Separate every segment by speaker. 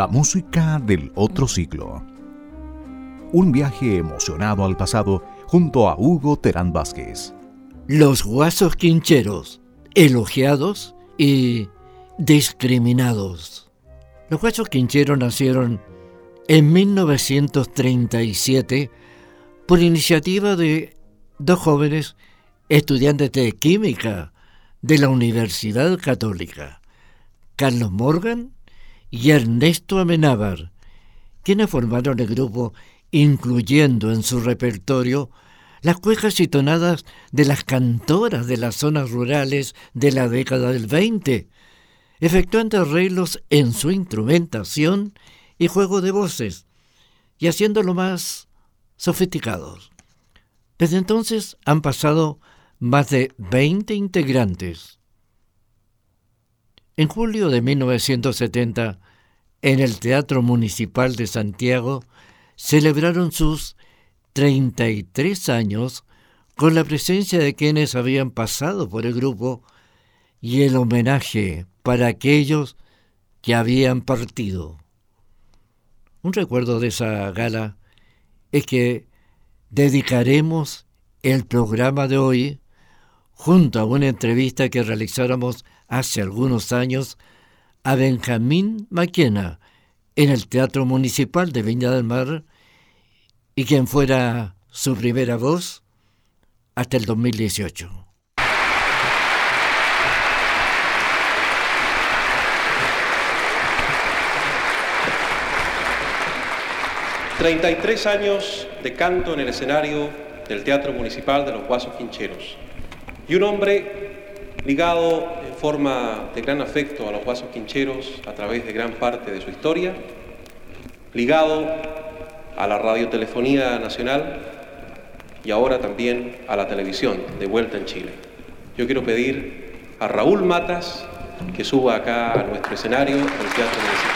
Speaker 1: la música del otro siglo. Un viaje emocionado al pasado junto a Hugo Terán Vázquez.
Speaker 2: Los guasos quincheros, elogiados y discriminados. Los guasos quincheros nacieron en 1937 por iniciativa de dos jóvenes estudiantes de química de la Universidad Católica, Carlos Morgan y Ernesto Amenábar, quienes formaron el grupo incluyendo en su repertorio las cuejas y tonadas de las cantoras de las zonas rurales de la década del 20, efectuando arreglos en su instrumentación y juego de voces, y haciéndolo más sofisticados. Desde entonces han pasado más de 20 integrantes. En julio de 1970, en el Teatro Municipal de Santiago, celebraron sus 33 años con la presencia de quienes habían pasado por el grupo y el homenaje para aquellos que habían partido. Un recuerdo de esa gala es que dedicaremos el programa de hoy junto a una entrevista que realizáramos hace algunos años a Benjamín Maquena en el Teatro Municipal de Viña del Mar y quien fuera su primera voz hasta el 2018.
Speaker 3: ...33 años de canto en el escenario del Teatro Municipal de los Guasos Quincheros... ...y un hombre ligado forma de gran afecto a los Guasos Quincheros... ...a través de gran parte de su historia... ...ligado a la radiotelefonía nacional y ahora también a la televisión de vuelta en Chile. Yo quiero pedir a Raúl Matas que suba acá a nuestro escenario, al Teatro Municipal.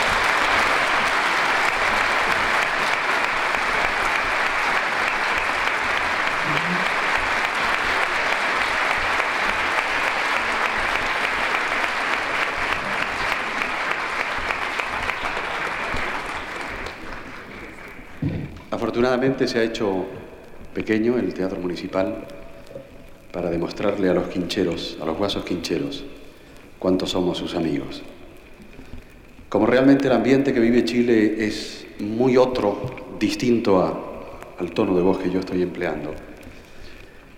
Speaker 4: Afortunadamente se ha hecho pequeño el Teatro Municipal para demostrarle a los quincheros, a los guasos quincheros, cuántos somos sus amigos. Como realmente el ambiente que vive Chile es muy otro, distinto al tono de voz que yo estoy empleando,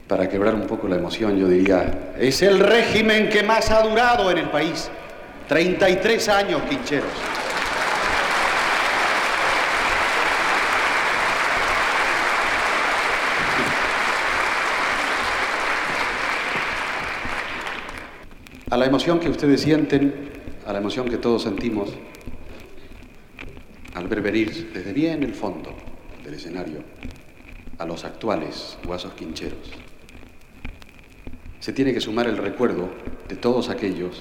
Speaker 4: para quebrar un poco la emoción yo diría, es el régimen que más ha durado en el país. 33 años, quincheros. A la emoción que ustedes sienten, a la emoción que todos sentimos al ver venir desde bien el fondo del escenario a los actuales guasos quincheros. Se tiene que sumar el recuerdo de todos aquellos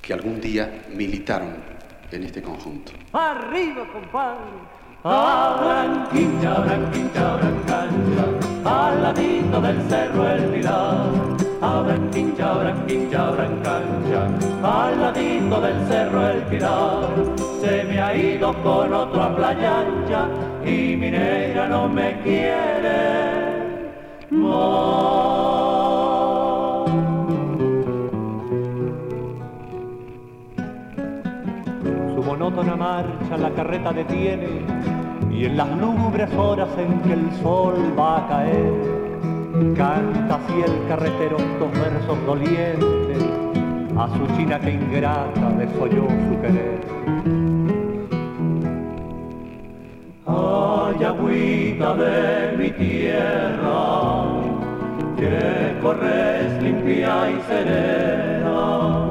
Speaker 4: que algún día militaron en este conjunto.
Speaker 5: ¡Arriba, compadre! Cancha, al ladito del cerro el pilar. Abran quincha, abran quincha, abran cancha, al ladito del cerro el pilar. Se me ha ido con otra playa ancha y mi negra no me quiere Su monótona marcha la carreta detiene y en las lúgubres horas en que el sol va a caer, canta así el carretero dos versos dolientes a su china que ingrata desoyó su querer. Ay, agüita de mi tierra, que corres limpia y serena.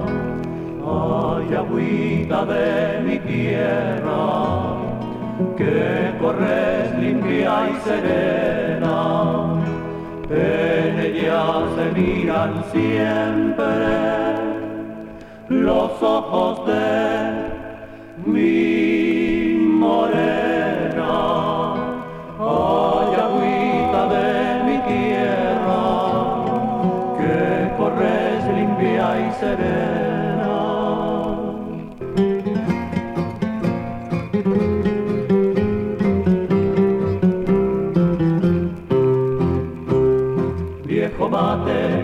Speaker 5: Ay, agüita de mi tierra, que corres limpia y serena, en ella se miran siempre. Los ojos de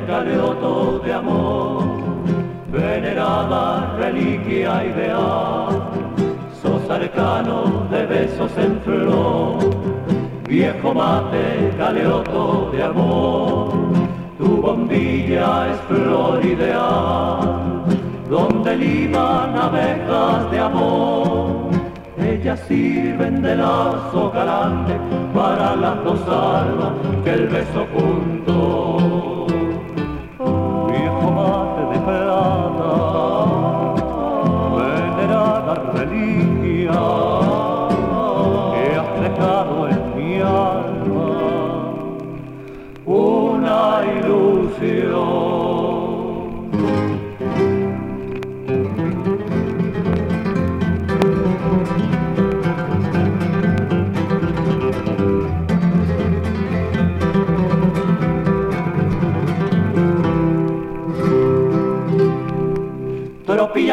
Speaker 5: galeoto de amor, venerada reliquia ideal, sos arcano de besos en flor, viejo mate galeoto de amor, tu bombilla es flor ideal, donde liman abejas de amor ellas sirven de lazo galante para las dos almas que el beso junto.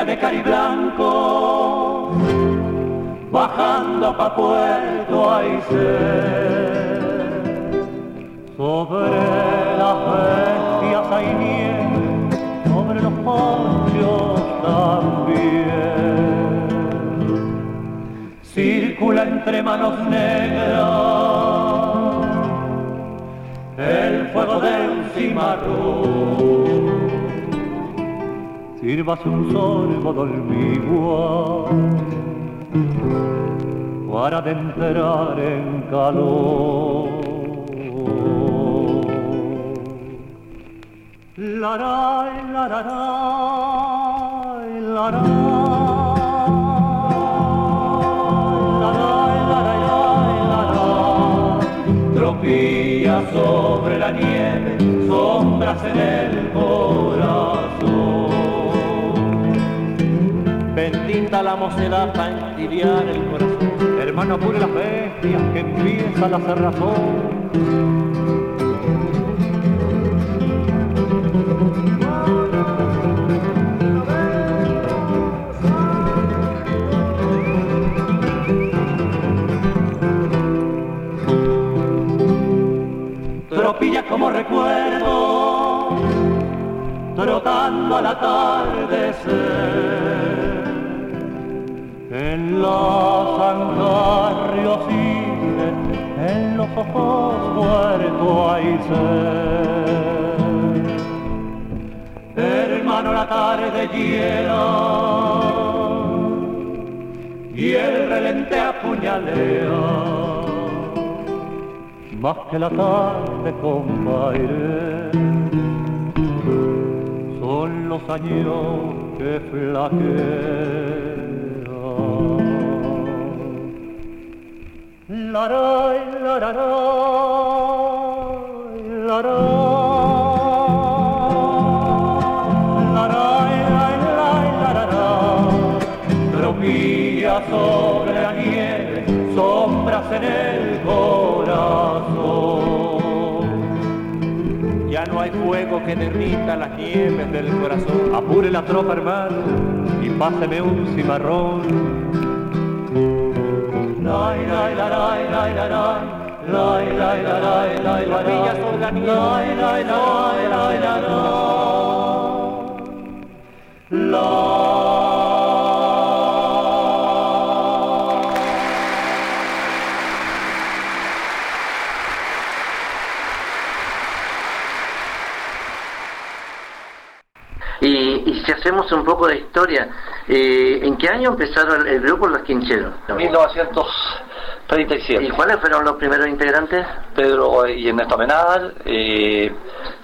Speaker 5: De cari blanco, bajando pa' Puerto Aysén. Sobre las bestias hay nieve, sobre los ponchos también. Circula entre manos negras el fuego del cimarrón sirvas un sorbo dormigual para entrar en calor. La la la la la la sobre la nieve, sombras en el Bendita la mocedad para entibiar el corazón. Hermano, apure las bestias que empieza la cerrazón. Tropilla como recuerdo, trotando al atardecer. En la zangarrios en los ojos muerto hay ser. Hermano, la tarde hiela y el relente apuñalea más que la tarde compadre son los años que flaquean. Sobre la nieve, sombras en el corazón. Ya no hay fuego que derrita las nieves del corazón. Apure la tropa, hermano, y páseme un cimarrón. Lai,
Speaker 2: hacemos un poco de historia, eh, ¿en qué año empezaron el, grupo Los Quincheros?
Speaker 6: 1937.
Speaker 2: ¿Y cuáles fueron los primeros integrantes?
Speaker 6: Pedro y Ernesto Menal, eh,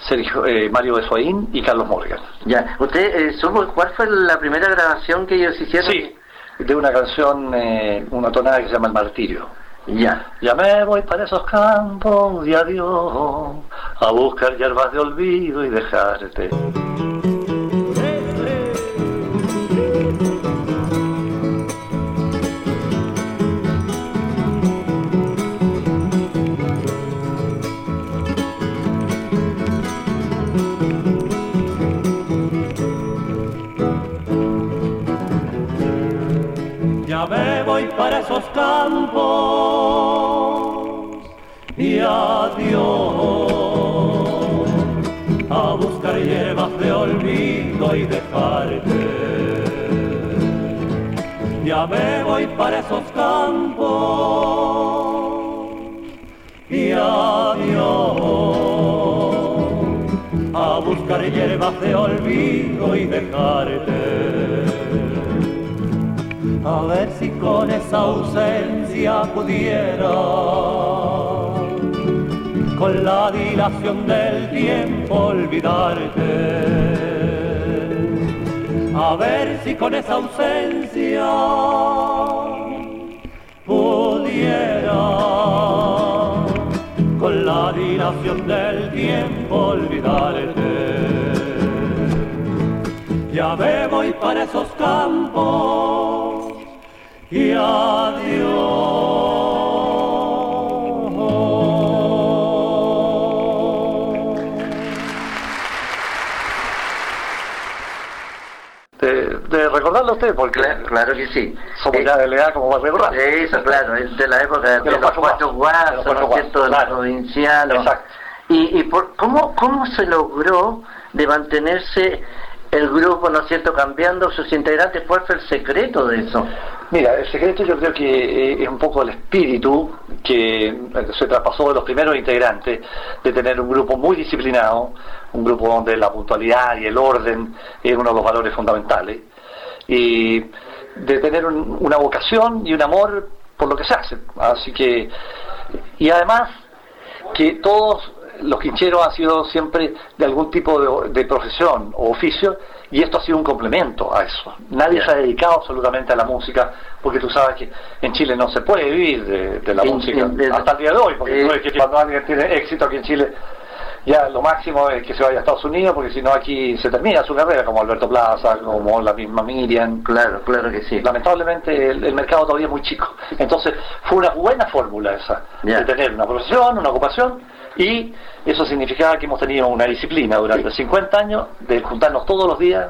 Speaker 6: Sergio, eh, Mario Besoín y Carlos Morgan.
Speaker 2: Ya, ¿usted eh, supo cuál fue la primera grabación que ellos hicieron?
Speaker 6: Sí, de una canción, eh, una tonada que se llama El Martirio.
Speaker 2: Ya.
Speaker 6: Ya me voy para esos campos de adiós, a buscar hierbas de olvido y dejarte.
Speaker 5: Para esos campos y adiós a buscar hierbas de olvido y dejarte. Ya me voy para esos campos y adiós a buscar hierbas de olvido y dejarte. A ver si con esa ausencia pudiera, con la dilación del tiempo olvidarte. A ver si con esa ausencia pudiera con la dilación del tiempo olvidarte. Ya me voy para esos campos y adiós.
Speaker 6: de, recordarlo usted, porque
Speaker 7: claro, que sí.
Speaker 6: Somos ya de la edad como a recordar.
Speaker 7: Eso, claro, es de la época de, los, cuatro guasos, ¿no de la provincial. Exacto. ¿Y, y por, ¿cómo, cómo se logró de mantenerse el grupo, ¿no es cierto?, cambiando sus integrantes. ¿Cuál fue el secreto de eso?
Speaker 6: Mira, el secreto yo creo que eh, es un poco el espíritu que se traspasó de los primeros integrantes, de tener un grupo muy disciplinado, un grupo donde la puntualidad y el orden es uno de los valores fundamentales, y de tener una vocación y un amor por lo que se hace. Así que, y además que todos los quincheros han sido siempre de algún tipo de, profesión o oficio y esto ha sido un complemento a eso. Nadie se ha dedicado absolutamente a la música porque tú sabes que en Chile no se puede vivir de, la música hasta el día de hoy, porque eh, cuando alguien tiene éxito aquí en Chile ya lo máximo es que se vaya a Estados Unidos porque si no aquí se termina su carrera como Alberto Plaza, como la misma Miriam.
Speaker 7: Claro, claro que sí.
Speaker 6: Lamentablemente el, mercado todavía es muy chico. Entonces fue una buena fórmula esa, de tener una profesión, una ocupación y eso significaba que hemos tenido una disciplina durante 50 años de juntarnos todos los días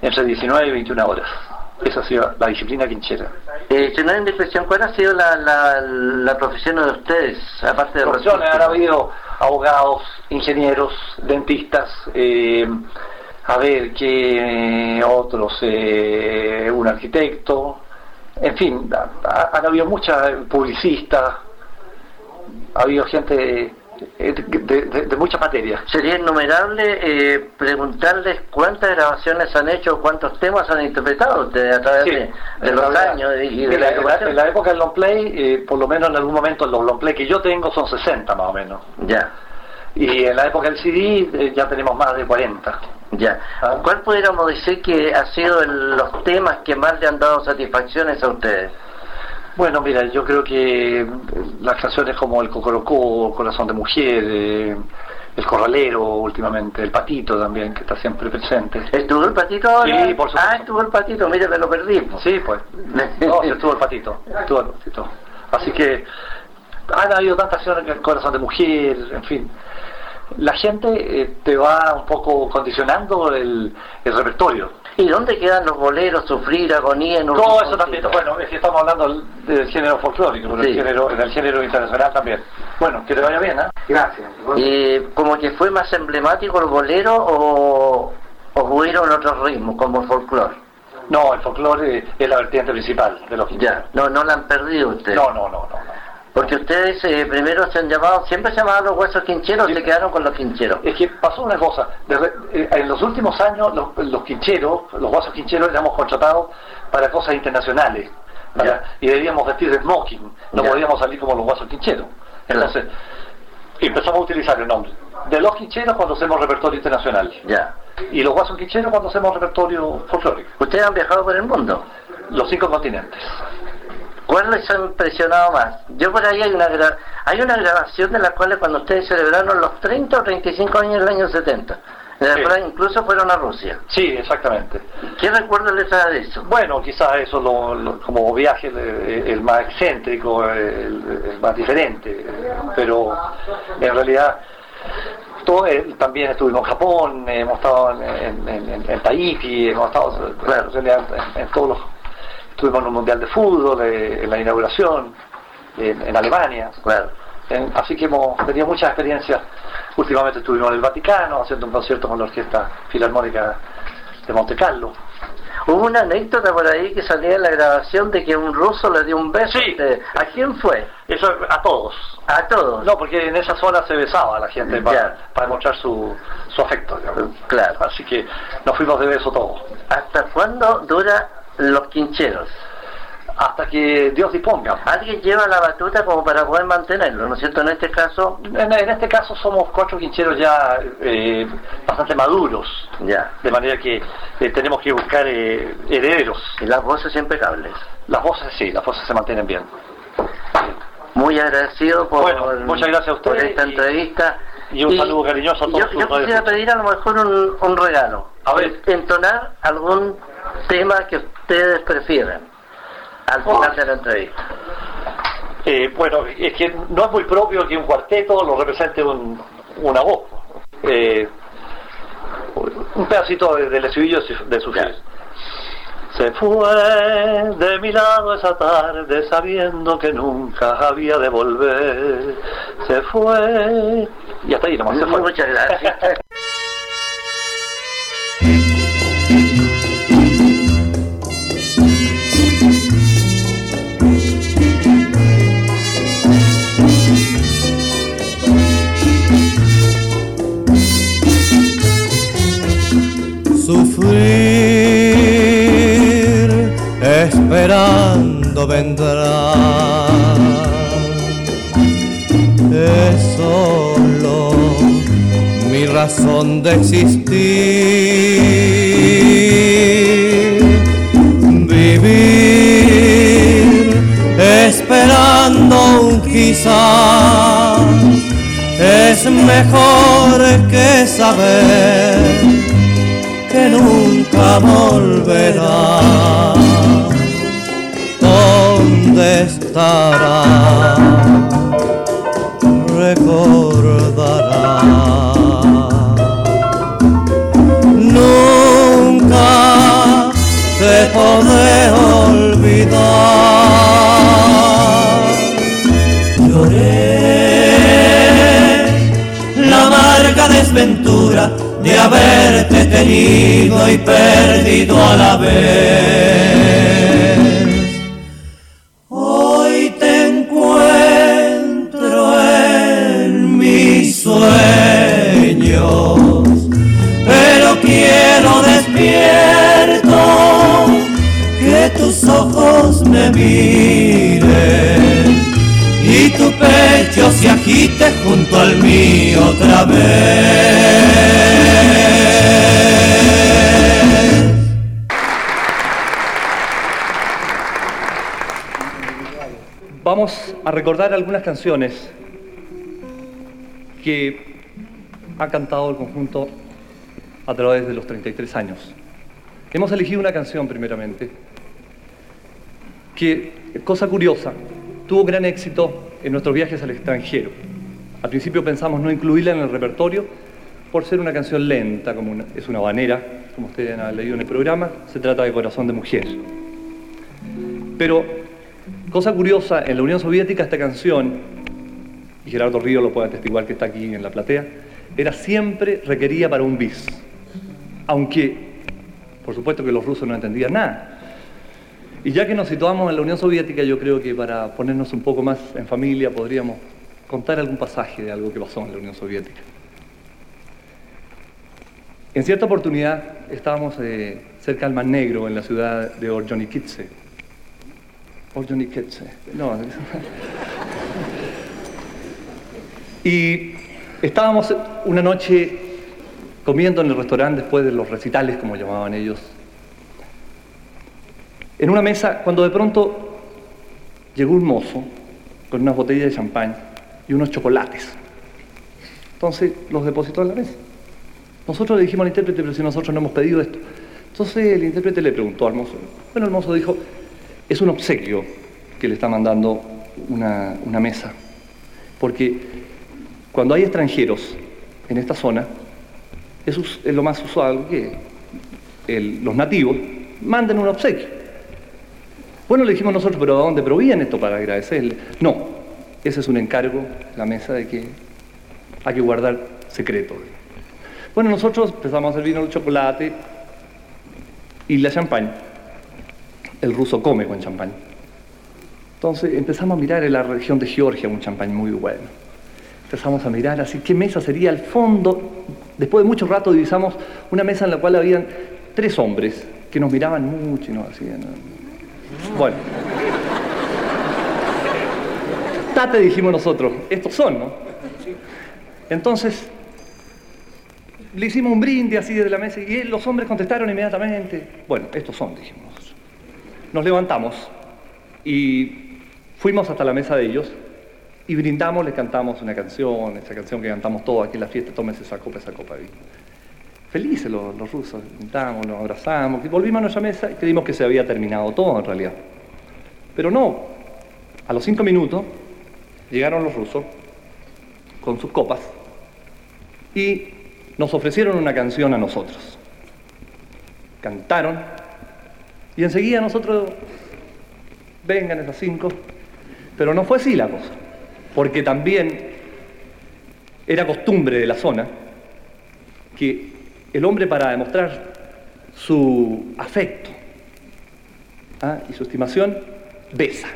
Speaker 6: entre 19 y 21 horas. Esa ha sido la disciplina quinchera.
Speaker 7: Eh, en discreción, ¿cuál ha sido la, la, profesión de ustedes? Aparte de
Speaker 6: profesiones, han habido abogados, ingenieros, dentistas, eh, a ver, qué otros, eh, un arquitecto, en fin, han habido muchas publicistas, ha habido gente eh, de, de, muchas materias.
Speaker 7: Sería innumerable eh, preguntarles cuántas grabaciones han hecho, cuántos temas han interpretado ustedes a través de, los años.
Speaker 6: Y de la, en la época del long play, eh, por lo menos en algún momento los long play que yo tengo son 60 más o menos.
Speaker 7: Ya.
Speaker 6: Y en la época del CD ya tenemos más de 40.
Speaker 7: Ya. Ah. ¿Cuál pudiéramos decir que ha sido los temas que más le han dado satisfacciones a ustedes?
Speaker 6: Bueno, mira, yo creo que las canciones como El Cocorocó, Corazón de Mujer, eh, El Corralero últimamente, El Patito también, que está siempre presente.
Speaker 7: ¿Estuvo el Patito
Speaker 6: Sí, por supuesto.
Speaker 7: Ah, estuvo el Patito, mire, me lo perdí.
Speaker 6: Sí, pues. No, estuvo el Patito, estuvo el Patito. Así que han habido tantas canciones, Corazón de Mujer, en fin la gente eh, te va un poco condicionando el, repertorio.
Speaker 7: ¿Y dónde quedan los boleros, sufrir, agonía?
Speaker 6: En Todo eso también, bueno, es que estamos hablando del género folclórico, pero el género, en el género internacional también. Bueno, que te vaya bien, ¿eh?
Speaker 7: Gracias. ¿Y como que fue más emblemático el bolero o, o otros ritmos, como el folclore?
Speaker 6: No, el folclore es la vertiente principal de los
Speaker 7: Ya, no, no la han perdido ustedes.
Speaker 6: no, no, no. no.
Speaker 7: Porque ustedes eh, primero se han llamado, siempre se llamaban los huesos quincheros, y se quedaron con los quincheros.
Speaker 6: Es que pasó una cosa, eh, en los últimos años los, quincheros, los huesos quincheros, éramos contratados para cosas internacionales. y debíamos vestir de smoking, no podíamos salir como los huesos quincheros. Entonces, empezamos a utilizar el nombre. De los quincheros cuando hacemos repertorio internacional.
Speaker 7: Ya.
Speaker 6: Y los huesos quincheros cuando hacemos repertorio folclórico.
Speaker 7: ¿Ustedes han viajado por el mundo?
Speaker 6: Los cinco continentes.
Speaker 7: ¿Cuál les ha impresionado más? Yo por ahí hay una, hay una grabación de la cual cuando ustedes celebraron los 30 o 35 años del año 70. En la incluso fueron a Rusia.
Speaker 6: Sí, exactamente.
Speaker 7: ¿Qué recuerdo les da de eso?
Speaker 6: Bueno, quizás eso lo, como viaje el, más excéntrico, el, más diferente, pero en realidad todo, eh, también estuvimos en Japón, hemos estado en, en, en, Tahiti, hemos estado en todos los Estuvimos en un mundial de fútbol, en la inauguración, en, Alemania. así que hemos tenido muchas experiencias últimamente estuvimos en el Vaticano haciendo un concierto con la Orquesta Filarmónica de Monte Carlo.
Speaker 7: Hubo una anécdota por ahí que salía en la grabación de que un ruso le dio un beso.
Speaker 6: Sí.
Speaker 7: ¿A quién fue?
Speaker 6: Eso a todos.
Speaker 7: A todos.
Speaker 6: No, porque en esa zona se besaba a la gente para, para demostrar su, su afecto.
Speaker 7: Claro.
Speaker 6: Así que nos fuimos de beso todos.
Speaker 7: ¿Hasta cuándo dura los quincheros?
Speaker 6: hasta que Dios disponga.
Speaker 7: Alguien lleva la batuta como para poder mantenerlo, ¿no es cierto? En este caso...
Speaker 6: En, este caso somos cuatro quincheros ya eh, bastante maduros,
Speaker 7: ya
Speaker 6: de manera que eh, tenemos que buscar eh, herederos.
Speaker 7: Y las voces impecables.
Speaker 6: Las voces sí, las voces se mantienen bien.
Speaker 7: Muy agradecido por,
Speaker 6: muchas gracias a
Speaker 7: por esta entrevista.
Speaker 6: Y un saludo cariñoso a todos.
Speaker 7: Yo, yo quisiera pedir a lo mejor un, un regalo.
Speaker 6: A ver.
Speaker 7: Entonar algún tema que ustedes prefieran al final de la entrevista.
Speaker 6: Eh, bueno, es que no es muy propio que un cuarteto lo represente un, una voz. Eh, un pedacito del estribillo de su Se fue de mi lado esa tarde sabiendo que nunca había de volver. Se fue. Y hasta ahí nomás se fue.
Speaker 7: Muchas gracias.
Speaker 8: existir. Vivir esperando un quizás es mejor que saber que nunca volverá dónde estará, recordará. Podré olvidar. Lloré la amarga desventura de haberte tenido y perdido a la vez. Y tu pecho se agite junto al mío otra vez.
Speaker 9: Vamos a recordar algunas canciones que ha cantado el conjunto a través de los 33 años. Hemos elegido una canción primeramente, que, cosa curiosa, tuvo gran éxito en nuestros viajes al extranjero. Al principio pensamos no incluirla en el repertorio por ser una canción lenta, como es una banera, como ustedes han leído en el programa, se trata de Corazón de Mujer. Pero, cosa curiosa, en la Unión Soviética esta canción, y Gerardo Río lo puede atestiguar que está aquí en la platea, era siempre requerida para un bis. Aunque, por supuesto que los rusos no entendían nada. Y ya que nos situamos en la Unión Soviética, yo creo que para ponernos un poco más en familia podríamos contar algún pasaje de algo que pasó en la Unión Soviética. En cierta oportunidad estábamos eh, cerca del Mar Negro, en la ciudad de Orjonikidze. Orjonikidze, no. y Estábamos una noche comiendo en el restaurante después de los recitales, como llamaban ellos, en una mesa, cuando de pronto llegó un mozo con unas botellas de champán y unos chocolates. Entonces los depositó en la mesa. Nosotros le dijimos al intérprete, pero si nosotros no hemos pedido esto. Entonces el intérprete le preguntó al mozo. Bueno, el mozo dijo, es un obsequio que le está mandando una, una mesa. Porque cuando hay extranjeros en esta zona, es, lo más usual que los nativos manden un obsequio. Bueno, le dijimos nosotros, pero ¿a dónde proviene esto para agradecerle? No, ese es un encargo, la mesa, de que hay que guardar secreto. Bueno, nosotros empezamos a servir el chocolate y la champagne. El ruso come con champagne. Entonces empezamos a mirar en la región de Georgia un champagne muy bueno. Empezamos a mirar así, ¿qué mesa sería al fondo? Después de mucho rato divisamos una mesa en la cual habían tres hombres que nos miraban mucho y nos hacían... Bueno. Tate dijimos nosotros, estos son, ¿no? Entonces, le hicimos un brindis así desde la mesa y los hombres contestaron inmediatamente. Bueno, estos son, dijimos. Nos levantamos y fuimos hasta la mesa de ellos y brindamos, les cantamos una canción, esa canción que cantamos todos aquí en la fiesta, tómense esa copa, esa copa de. Felices los, rusos, brindamos, nos abrazamos, volvimos a nuestra mesa y creímos que se había terminado todo en realidad. Pero no, a los cinco minutos llegaron los rusos con sus copas y nos ofrecieron una canción a nosotros. Cantaron y enseguida nosotros, vengan esas cinco, pero no fue así la cosa porque también era costumbre de la zona que el hombre para demostrar su afecto ¿ah? y su estimación besa.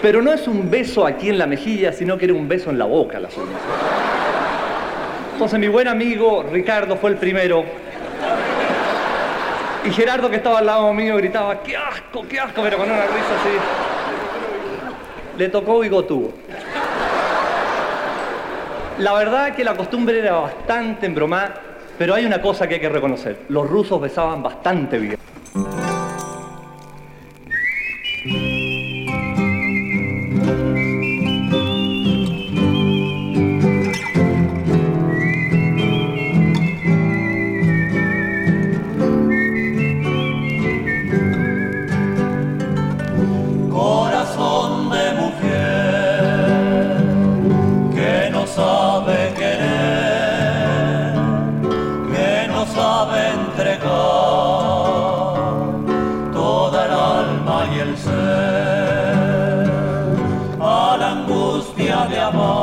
Speaker 9: Pero no es un beso aquí en la mejilla, sino que era un beso en la boca la zona. Entonces mi buen amigo Ricardo fue el primero. Y Gerardo que estaba al lado mío gritaba, ¡qué asco, qué asco! Pero con una risa así le tocó bigotudo. La verdad que la costumbre era bastante embromada, pero hay una cosa que hay que reconocer. Los rusos besaban bastante bien. angustia de amor.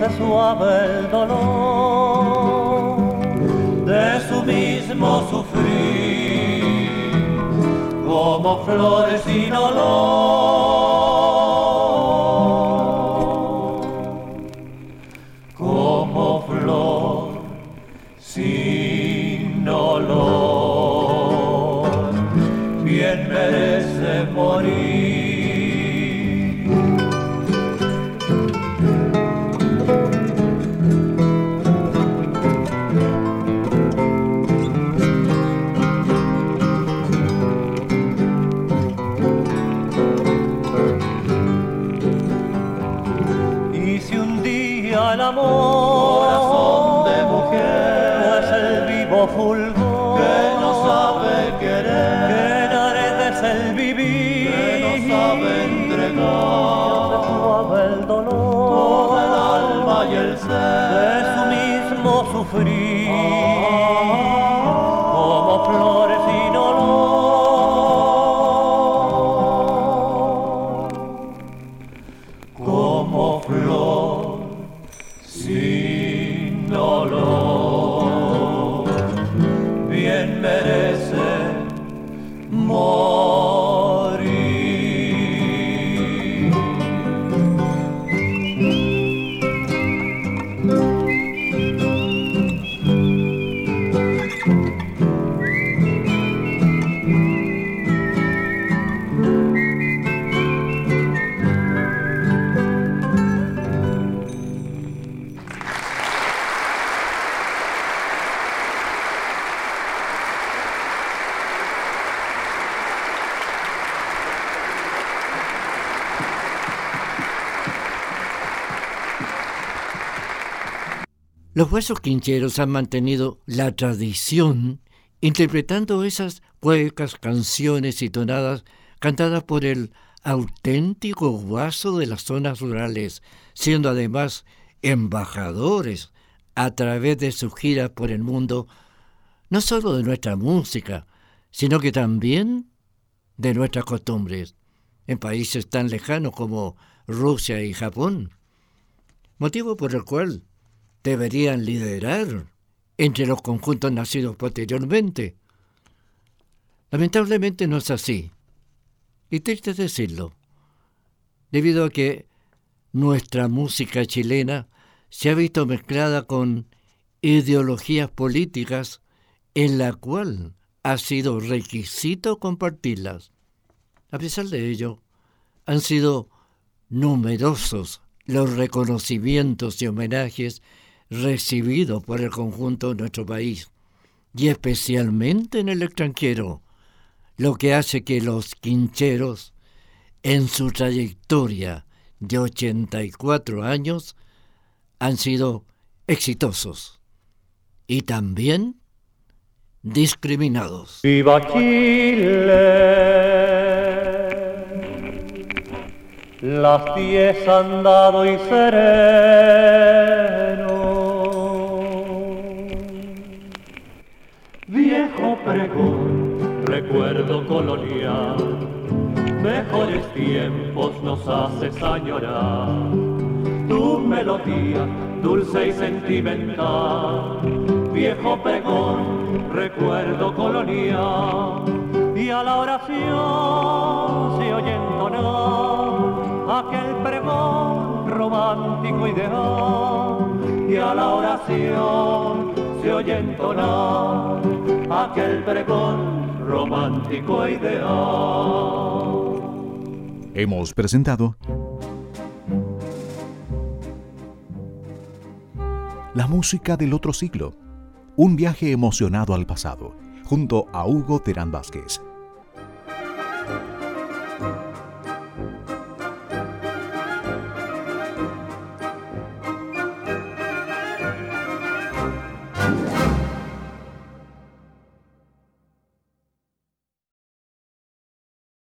Speaker 5: se suave el dolor de su mismo sufrir, como flores sin olor,
Speaker 2: como flor sin olor, bien merece morir. Huesos quincheros han mantenido la tradición interpretando esas huecas canciones y tonadas cantadas por el auténtico guaso de las zonas rurales, siendo además embajadores a través de sus giras por el mundo, no solo de nuestra música, sino que también de nuestras costumbres, en países tan lejanos como Rusia y Japón, motivo por el cual deberían liderar entre los conjuntos nacidos posteriormente. Lamentablemente no es así, y triste decirlo, debido a que nuestra música chilena se ha visto mezclada con ideologías políticas en la cual ha sido requisito compartirlas. A pesar de ello, han sido numerosos los reconocimientos y homenajes recibidos por el conjunto de nuestro país, y especialmente en el extranjero, lo que hace que los quincheros, en su trayectoria de 84 años, han sido exitosos y también discriminados.
Speaker 5: ¡Viva Chile! Las diez han dado y sereno. Recuerdo colonial, mejores tiempos nos haces añorar. Tu melodía, dulce y sentimental, viejo pregón, recuerdo colonial. Y a la oración se oye entonar aquel pregón romántico ideal y a la oración se oye entonar aquel pregón romántico ideal.
Speaker 1: Hemos presentado La música del otro siglo, un viaje emocionado al pasado, junto a Hugo Terán Vázquez